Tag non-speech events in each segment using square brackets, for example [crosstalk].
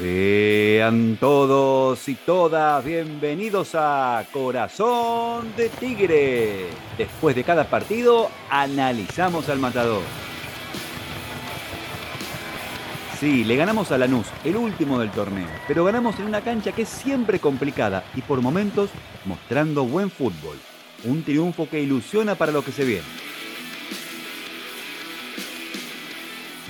Sean todos y todas bienvenidos a Corazón de Tigre. Después de cada partido, analizamos al matador. Sí, le ganamos a Lanús, el último del torneo, pero ganamos en una cancha que es siempre complicada y por momentos mostrando buen fútbol. Un triunfo que ilusiona para lo que se viene.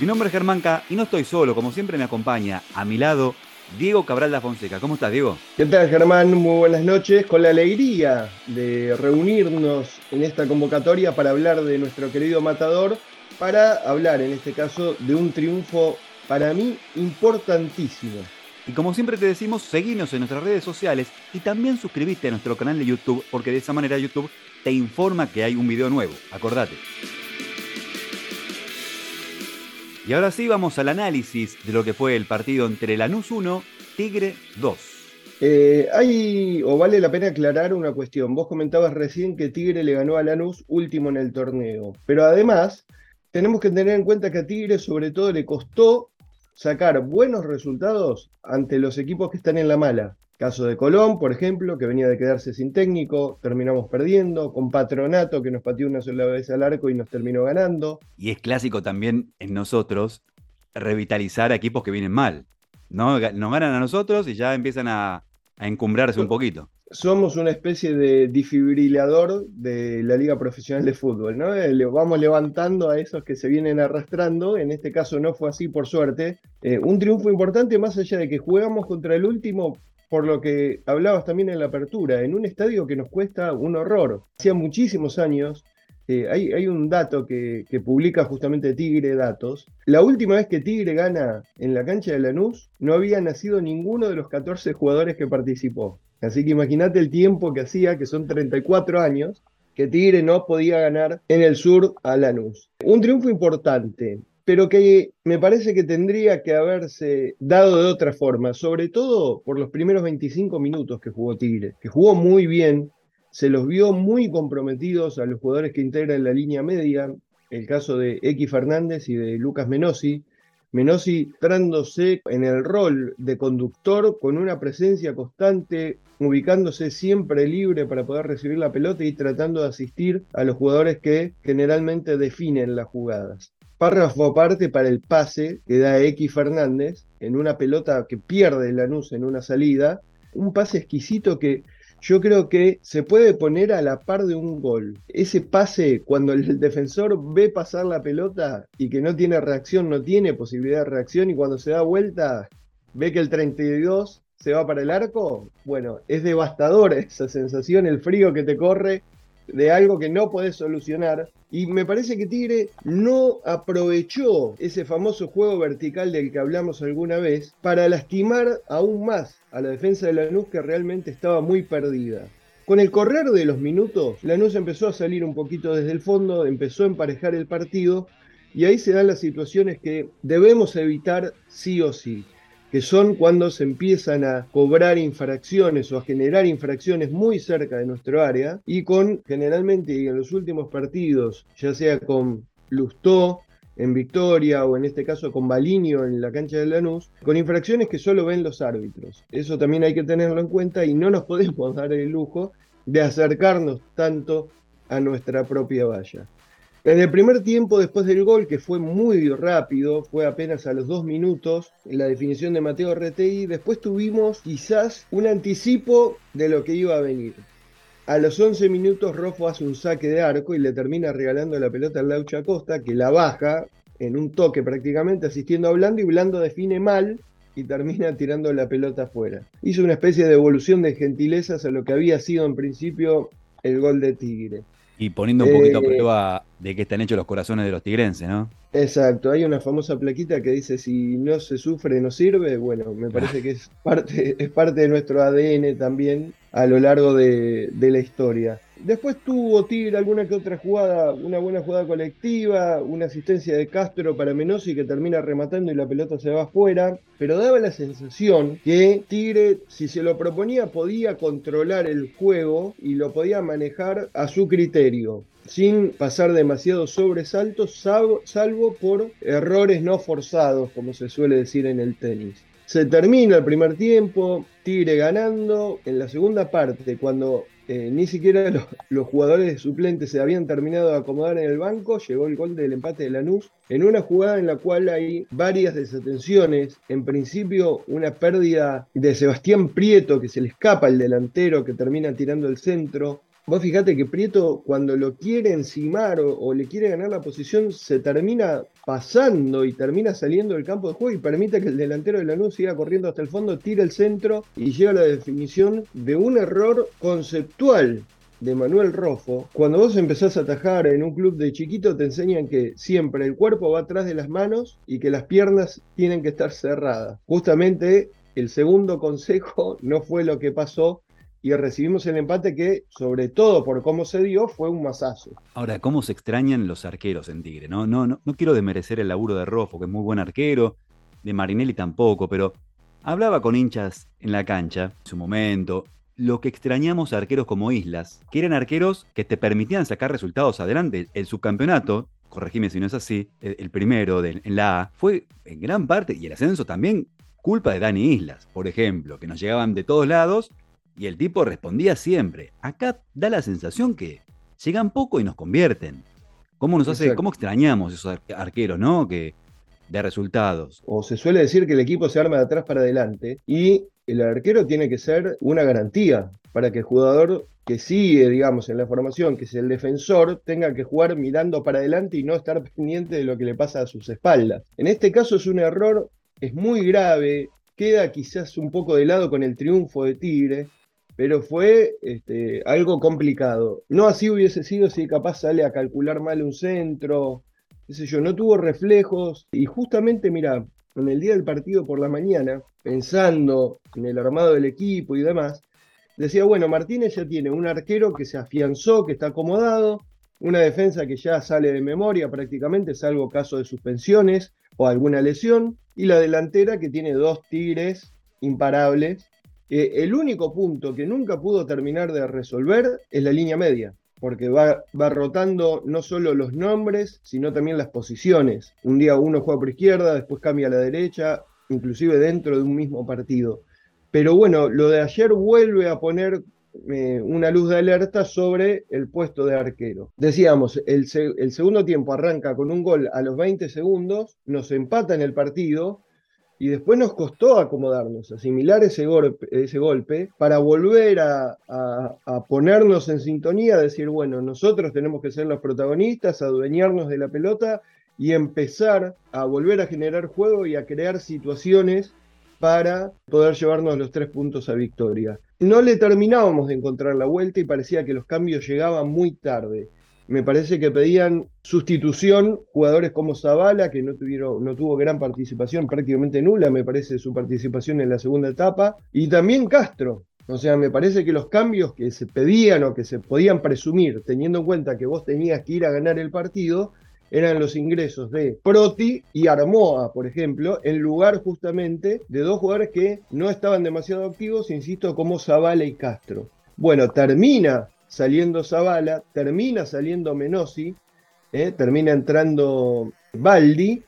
Mi nombre es Germán K y no estoy solo, como siempre me acompaña a mi lado Diego Cabral da Fonseca. ¿Cómo estás, Diego? ¿Qué tal, Germán? Muy buenas noches. Con la alegría de reunirnos en esta convocatoria para hablar de nuestro querido matador, para hablar en este caso de un triunfo para mí importantísimo. Y como siempre te decimos, seguinos en nuestras redes sociales y también suscribiste a nuestro canal de YouTube, porque de esa manera YouTube te informa que hay un video nuevo. Acordate. Y ahora sí vamos al análisis de lo que fue el partido entre Lanús 1, Tigre 2. Eh, hay, o vale la pena aclarar una cuestión. Vos comentabas recién que Tigre le ganó a Lanús último en el torneo. Pero además, tenemos que tener en cuenta que a Tigre sobre todo le costó sacar buenos resultados ante los equipos que están en la mala. Caso de Colón, por ejemplo, que venía de quedarse sin técnico, terminamos perdiendo, con Patronato que nos pateó una sola vez al arco y nos terminó ganando. Y es clásico también en nosotros revitalizar a equipos que vienen mal. ¿no? Nos ganan a nosotros y ya empiezan a, encumbrarse un poquito. Somos una especie de difibrilador de la Liga Profesional de Fútbol, ¿no? Eh, le vamos levantando a esos que se vienen arrastrando. En este caso no fue así, por suerte. Eh, un triunfo importante, más allá de que jugamos contra el último, por lo que hablabas también en la apertura, en un estadio que nos cuesta un horror. Hacía muchísimos años, eh, hay, un dato que, publica justamente Tigre Datos. La última vez que Tigre gana en la cancha de Lanús, no había nacido ninguno de los 14 jugadores que participó. Así que imagínate el tiempo que hacía, que son 34 años, que Tigre no podía ganar en el sur a Lanús. Un triunfo importante pero que me parece que tendría que haberse dado de otra forma, sobre todo por los primeros 25 minutos que jugó Tigre, que jugó muy bien, se los vio muy comprometidos a los jugadores que integran la línea media, el caso de X Fernández y de Lucas Menosi, Menosi trándose en el rol de conductor con una presencia constante, ubicándose siempre libre para poder recibir la pelota y tratando de asistir a los jugadores que generalmente definen las jugadas. Párrafo aparte para el pase que da X Fernández en una pelota que pierde Lanús en una salida. Un pase exquisito que yo creo que se puede poner a la par de un gol. Ese pase, cuando el defensor ve pasar la pelota y que no tiene reacción, no tiene posibilidad de reacción, y cuando se da vuelta, ve que el 32 se va para el arco, bueno, es devastador [laughs] esa sensación, el frío que te corre de algo que no podés solucionar. Y me parece que Tigre no aprovechó ese famoso juego vertical del que hablamos alguna vez para lastimar aún más a la defensa de Lanús que realmente estaba muy perdida. Con el correr de los minutos, Lanús empezó a salir un poquito desde el fondo, empezó a emparejar el partido y ahí se dan las situaciones que debemos evitar sí o sí que son cuando se empiezan a cobrar infracciones o a generar infracciones muy cerca de nuestro área y con generalmente en los últimos partidos, ya sea con Lustó en Victoria o en este caso con Balinio en la cancha de Lanús, con infracciones que solo ven los árbitros. Eso también hay que tenerlo en cuenta y no nos [laughs] podemos dar el lujo de acercarnos tanto a nuestra propia valla. En el primer tiempo, después del gol, que fue muy rápido, fue apenas a los dos minutos, la definición de Mateo RTI, después tuvimos quizás un anticipo de lo que iba a venir. A los 11 minutos, Rofo hace un saque de arco y le termina regalando la pelota al Laucha Costa, que la baja en un toque prácticamente, asistiendo a Blando, y Blando define mal y termina tirando la pelota afuera. Hizo una especie de evolución de gentilezas a lo que había sido en principio el gol de Tigre. Y poniendo un poquito a eh, prueba de qué están hechos los corazones de los tigrenses, ¿no? Exacto, hay una famosa plaquita que dice si no se sufre no sirve, bueno, me parece que es parte, es parte de nuestro ADN también a lo largo de, de la historia. Después tuvo Tigre alguna que otra jugada, una buena jugada colectiva, una asistencia de Castro para Menosi que termina rematando y la pelota se va afuera, pero daba la sensación que Tigre, si se lo proponía, podía controlar el juego y lo podía manejar a su criterio sin pasar demasiados sobresaltos, salvo, salvo por errores no forzados, como se suele decir en el tenis. Se termina el primer tiempo, Tigre ganando. En la segunda parte, cuando eh, ni siquiera los, jugadores suplentes se habían terminado de acomodar en el banco, llegó el gol del empate de Lanús, en una jugada en la cual hay varias desatenciones. En principio, una pérdida de Sebastián Prieto, que se le escapa el delantero, que termina tirando el centro. Vos fijate que Prieto cuando lo quiere encimar o, le quiere ganar la posición se termina pasando y termina saliendo del campo de juego y permite que el delantero de Lanús siga corriendo hasta el fondo, tire el centro y llega a la definición de un error conceptual de Manuel Rofo. Cuando vos empezás a atajar en un club de chiquito te enseñan que siempre el cuerpo va atrás de las manos y que las piernas tienen que estar cerradas. Justamente el segundo consejo [laughs] no fue lo que pasó y recibimos el empate que, sobre todo por cómo se dio, fue un masazo. Ahora, ¿cómo se extrañan los arqueros en Tigre? No, no, no, no quiero desmerecer el laburo de Rofo, que es muy buen arquero, de Marinelli tampoco, pero hablaba con hinchas en la cancha, en su momento, lo que extrañamos a arqueros como Islas, que eran arqueros que te permitían sacar resultados adelante. El subcampeonato, corregime si no es así, el, primero en la A, fue en gran parte, y el ascenso también, culpa de Dani Islas, por ejemplo, que nos llegaban de todos lados y el tipo respondía siempre. Acá da la sensación que llegan poco y nos convierten. ¿Cómo nos hace, cómo extrañamos esos arqueros, no? Que de resultados. O se suele decir que el equipo se arma de atrás para adelante y el arquero tiene que ser una garantía para que el jugador que sigue, digamos, en la formación, que es el defensor, tenga que jugar mirando para adelante y no estar [laughs] pendiente de lo que le pasa a sus espaldas. En este caso es un error, es muy grave, queda quizás un poco de lado con el triunfo de Tigre, pero fue este, algo complicado. No así hubiese sido si capaz sale a calcular mal un centro, qué sé yo, no tuvo reflejos y justamente, mira, en el día del partido por la mañana, pensando en el armado del equipo y demás, decía, bueno, Martínez ya tiene un arquero que se afianzó, que está acomodado, una defensa que ya sale de memoria prácticamente, salvo caso de suspensiones o alguna lesión, y la delantera que tiene dos tigres imparables el único punto que nunca pudo terminar de resolver es la línea media, porque va, rotando no solo los nombres, sino también las posiciones. Un día uno juega por izquierda, después cambia a la derecha, inclusive dentro de un mismo partido. Pero bueno, lo de ayer vuelve a poner eh, una luz de alerta sobre el puesto de arquero. Decíamos, el, el segundo tiempo arranca con un gol a los 20 segundos, nos empata en el partido y después nos costó acomodarnos, asimilar ese golpe, ese golpe para volver a, ponernos en sintonía, decir, bueno, nosotros tenemos que ser los protagonistas, adueñarnos de la pelota y empezar a volver a generar juego y a crear situaciones para poder llevarnos los tres puntos a victoria. No le terminábamos de encontrar la vuelta y parecía que los cambios llegaban muy tarde me parece que pedían sustitución jugadores como Zavala, que no, tuvieron, no tuvo gran participación, prácticamente nula, me parece su participación en la segunda etapa, y también Castro. O sea, me parece que los cambios que se pedían o que se podían presumir, teniendo en cuenta que vos tenías que ir a ganar el partido, eran los ingresos de Proti y Armoa, por ejemplo, en lugar justamente de dos jugadores que no estaban demasiado activos, insisto, como Zavala y Castro. Bueno, termina saliendo Zavala, termina saliendo Menosi, eh, termina entrando Baldi,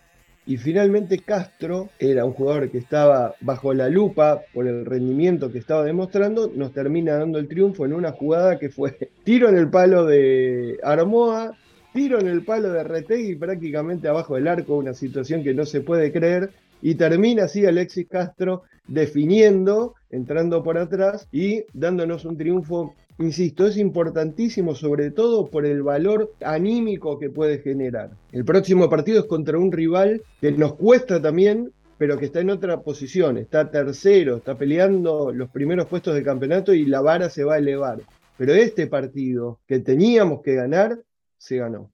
y finalmente Castro era un jugador que estaba bajo la lupa por el rendimiento que estaba demostrando, nos termina dando el triunfo en una jugada que fue [laughs] tiro en el palo de Armoa, tiro en el palo de Retegui prácticamente abajo del arco, una situación que no se puede creer, y termina así Alexis Castro definiendo, entrando por atrás y dándonos un triunfo Insisto, es importantísimo sobre todo por el valor anímico que puede generar. El próximo partido es contra un rival que nos cuesta también, pero que está en otra posición, está tercero, está peleando los primeros puestos de campeonato y la vara se va a elevar. Pero este partido que teníamos que ganar, se ganó.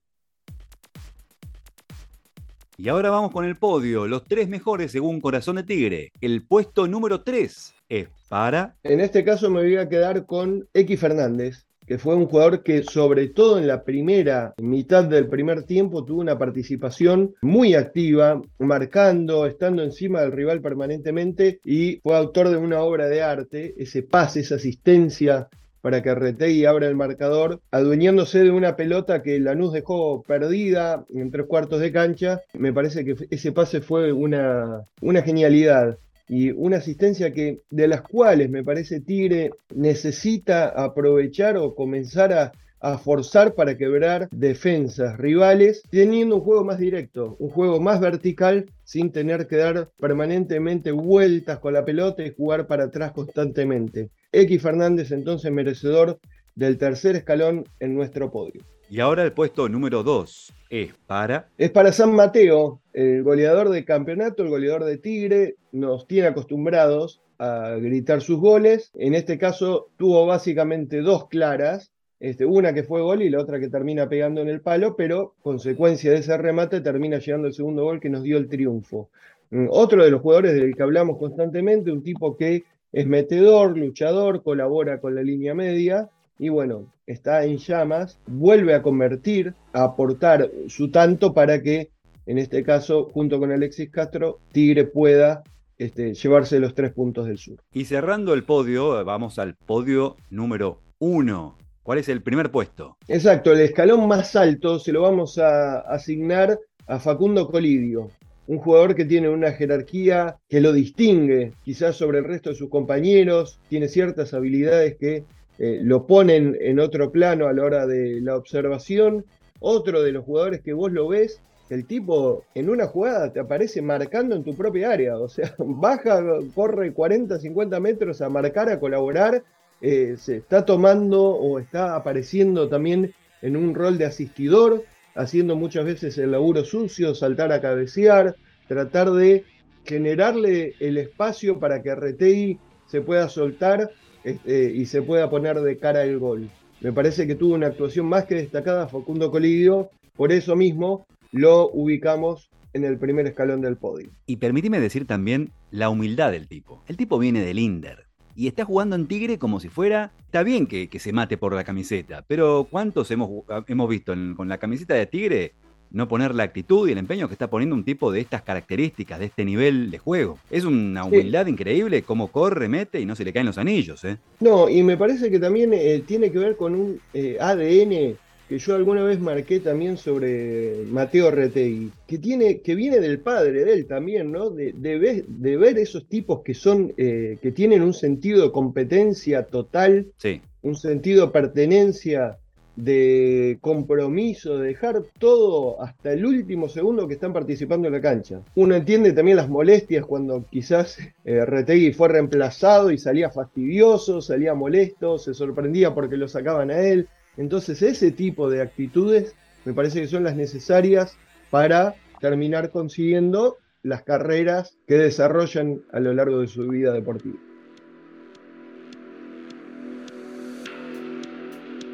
Y ahora vamos con el podio, los tres mejores según Corazón de Tigre. El puesto número 3 es para... En este caso me voy a quedar con X Fernández, que fue un jugador que sobre todo en la primera mitad del primer tiempo tuvo una participación muy activa, marcando, estando encima del rival permanentemente y fue autor de una obra de arte, ese pase, esa asistencia para que Retegui abra el marcador, adueñándose de una pelota que Lanús dejó perdida en tres cuartos de cancha. Me parece que ese pase fue una, una genialidad y una asistencia que de las cuales me parece Tigre necesita aprovechar o comenzar a, a, forzar para quebrar defensas rivales, teniendo un juego más directo, un juego más vertical, sin tener que dar permanentemente vueltas con la pelota y jugar para atrás constantemente. X Fernández entonces merecedor del tercer escalón en nuestro podio. Y ahora el puesto número 2 es para... Es para San Mateo, el goleador de campeonato, el goleador de Tigre, nos tiene acostumbrados a gritar sus goles. En este caso tuvo básicamente dos claras, este, una que fue gol y la otra que termina pegando en el palo, pero consecuencia de ese remate termina llegando el segundo gol que nos dio el triunfo. Mm, otro de los jugadores del que hablamos constantemente, un tipo que es metedor, luchador, colabora con la línea media y bueno, está en llamas, vuelve a convertir, a aportar su tanto para que, en este caso, junto con Alexis Castro, Tigre pueda este, llevarse los tres puntos del sur. Y cerrando el podio, vamos al podio número uno. ¿Cuál es el primer puesto? Exacto, el escalón más alto se lo vamos a asignar a Facundo Colidio, un jugador que tiene una jerarquía que lo distingue quizás sobre el resto de sus compañeros, tiene ciertas habilidades que eh, lo ponen en otro plano a la hora de la observación. Otro de los jugadores que vos lo ves, el tipo en una jugada te aparece marcando en tu propia área, o sea, [laughs] baja, corre 40, 50 metros a marcar, a colaborar, eh, se está tomando o está apareciendo también en un rol de asistidor, haciendo muchas veces el laburo sucio, saltar a cabecear, tratar de generarle el espacio para que Retegui se pueda soltar este, y se pueda poner de cara el gol. Me parece que tuvo una actuación más que destacada Facundo Colidio, por eso mismo lo ubicamos en el primer escalón del podio. Y permíteme decir también la humildad del tipo. El tipo viene del Inder y está jugando en Tigre como si fuera. Está bien que, se mate por la camiseta, pero ¿cuántos hemos, hemos visto con la camiseta de Tigre no poner la actitud y el empeño que está poniendo un tipo de estas características, de este nivel de juego. Es una humildad increíble cómo corre, mete y no se le caen los anillos. ¿eh? No, y me parece que también eh, tiene que ver con un eh, ADN que yo alguna vez marqué también sobre Mateo Retegui, que, tiene, que viene del padre de él también, ¿no? De, ver, de ver, esos tipos que son, que tienen un sentido de competencia total, sí. un sentido de pertenencia de compromiso, de dejar todo hasta el último segundo que están participando en la cancha. Uno entiende también las molestias cuando quizás eh, Retegui fue reemplazado y salía fastidioso, salía molesto, se sorprendía porque lo sacaban a él. Entonces ese tipo de actitudes me parece que son las necesarias para terminar consiguiendo las carreras que desarrollan a lo largo de su vida deportiva.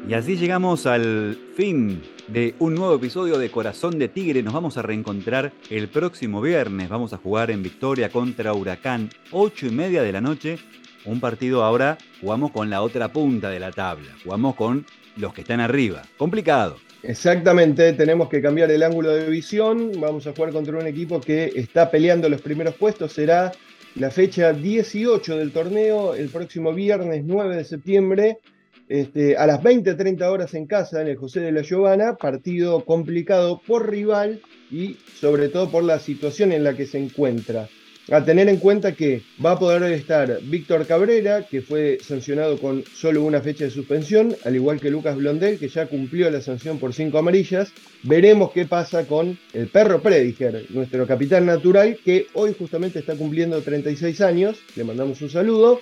Y así llegamos al fin de un nuevo episodio de Corazón de Tigre. Nos vamos a reencontrar el próximo viernes. Vamos a jugar en Victoria contra Huracán, 8 y media de la noche. Un partido ahora jugamos con la otra punta de la tabla. Jugamos con los que están arriba. Complicado. Exactamente, tenemos que cambiar el ángulo de visión. Vamos a jugar contra un equipo que está peleando los primeros puestos. Será la fecha 18 del torneo, el próximo viernes 9 de septiembre. Este, a las 20-30 horas en casa en el José de la Giovana, partido complicado por rival y sobre todo por la situación en la que se encuentra. A tener en cuenta que va a poder estar Víctor Cabrera, que fue sancionado con solo una fecha de suspensión, al igual que Lucas Blondel, que ya cumplió la sanción por cinco amarillas. Veremos qué pasa con el perro Prediger, nuestro capitán natural, que hoy justamente está cumpliendo 36 años. Le mandamos un saludo.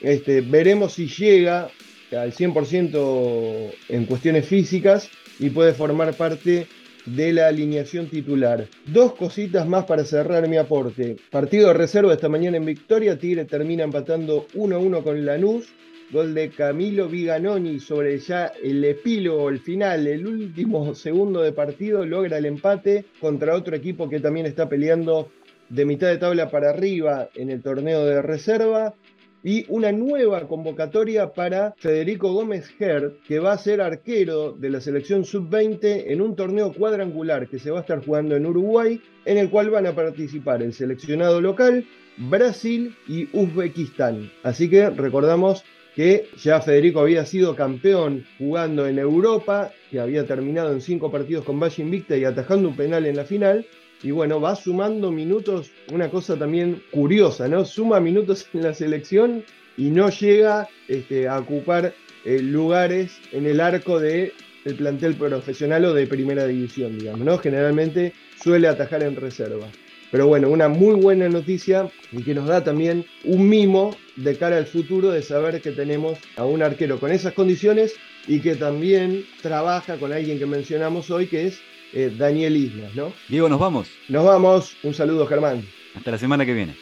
Este, veremos si llega al 100% en cuestiones físicas y puede formar parte de la alineación titular. Dos cositas más para cerrar mi aporte. Partido de reserva esta mañana en Victoria. Tigre termina empatando 1-1 con Lanús. Gol de Camilo Viganoni sobre ya el epílogo, el final, el último [laughs] segundo de partido. Logra el empate contra otro equipo que también está peleando de mitad de tabla para arriba en el torneo de reserva y una nueva convocatoria para Federico Gómez Ger, que va a ser arquero de la selección sub-20 en un torneo cuadrangular que se va a estar jugando en Uruguay, en el cual van a participar el seleccionado local, Brasil y Uzbekistán. Así que recordamos que ya Federico había sido campeón jugando en Europa, que había terminado en cinco partidos con Valle Invicta y atajando un penal en la final. Y bueno, va sumando minutos, una cosa también curiosa, ¿no? Suma minutos en la selección y no llega este, a ocupar eh, lugares en el arco de el plantel profesional o de primera división, digamos, ¿no? Generalmente suele atajar en reserva. Pero bueno, una muy buena noticia y que nos da también un mimo de cara al futuro de saber que tenemos a un arquero con esas condiciones y que también trabaja con alguien que mencionamos hoy, que es eh, Daniel Islas, ¿no? Diego, nos vamos. Nos vamos. Un saludo, Germán. Hasta la semana que viene.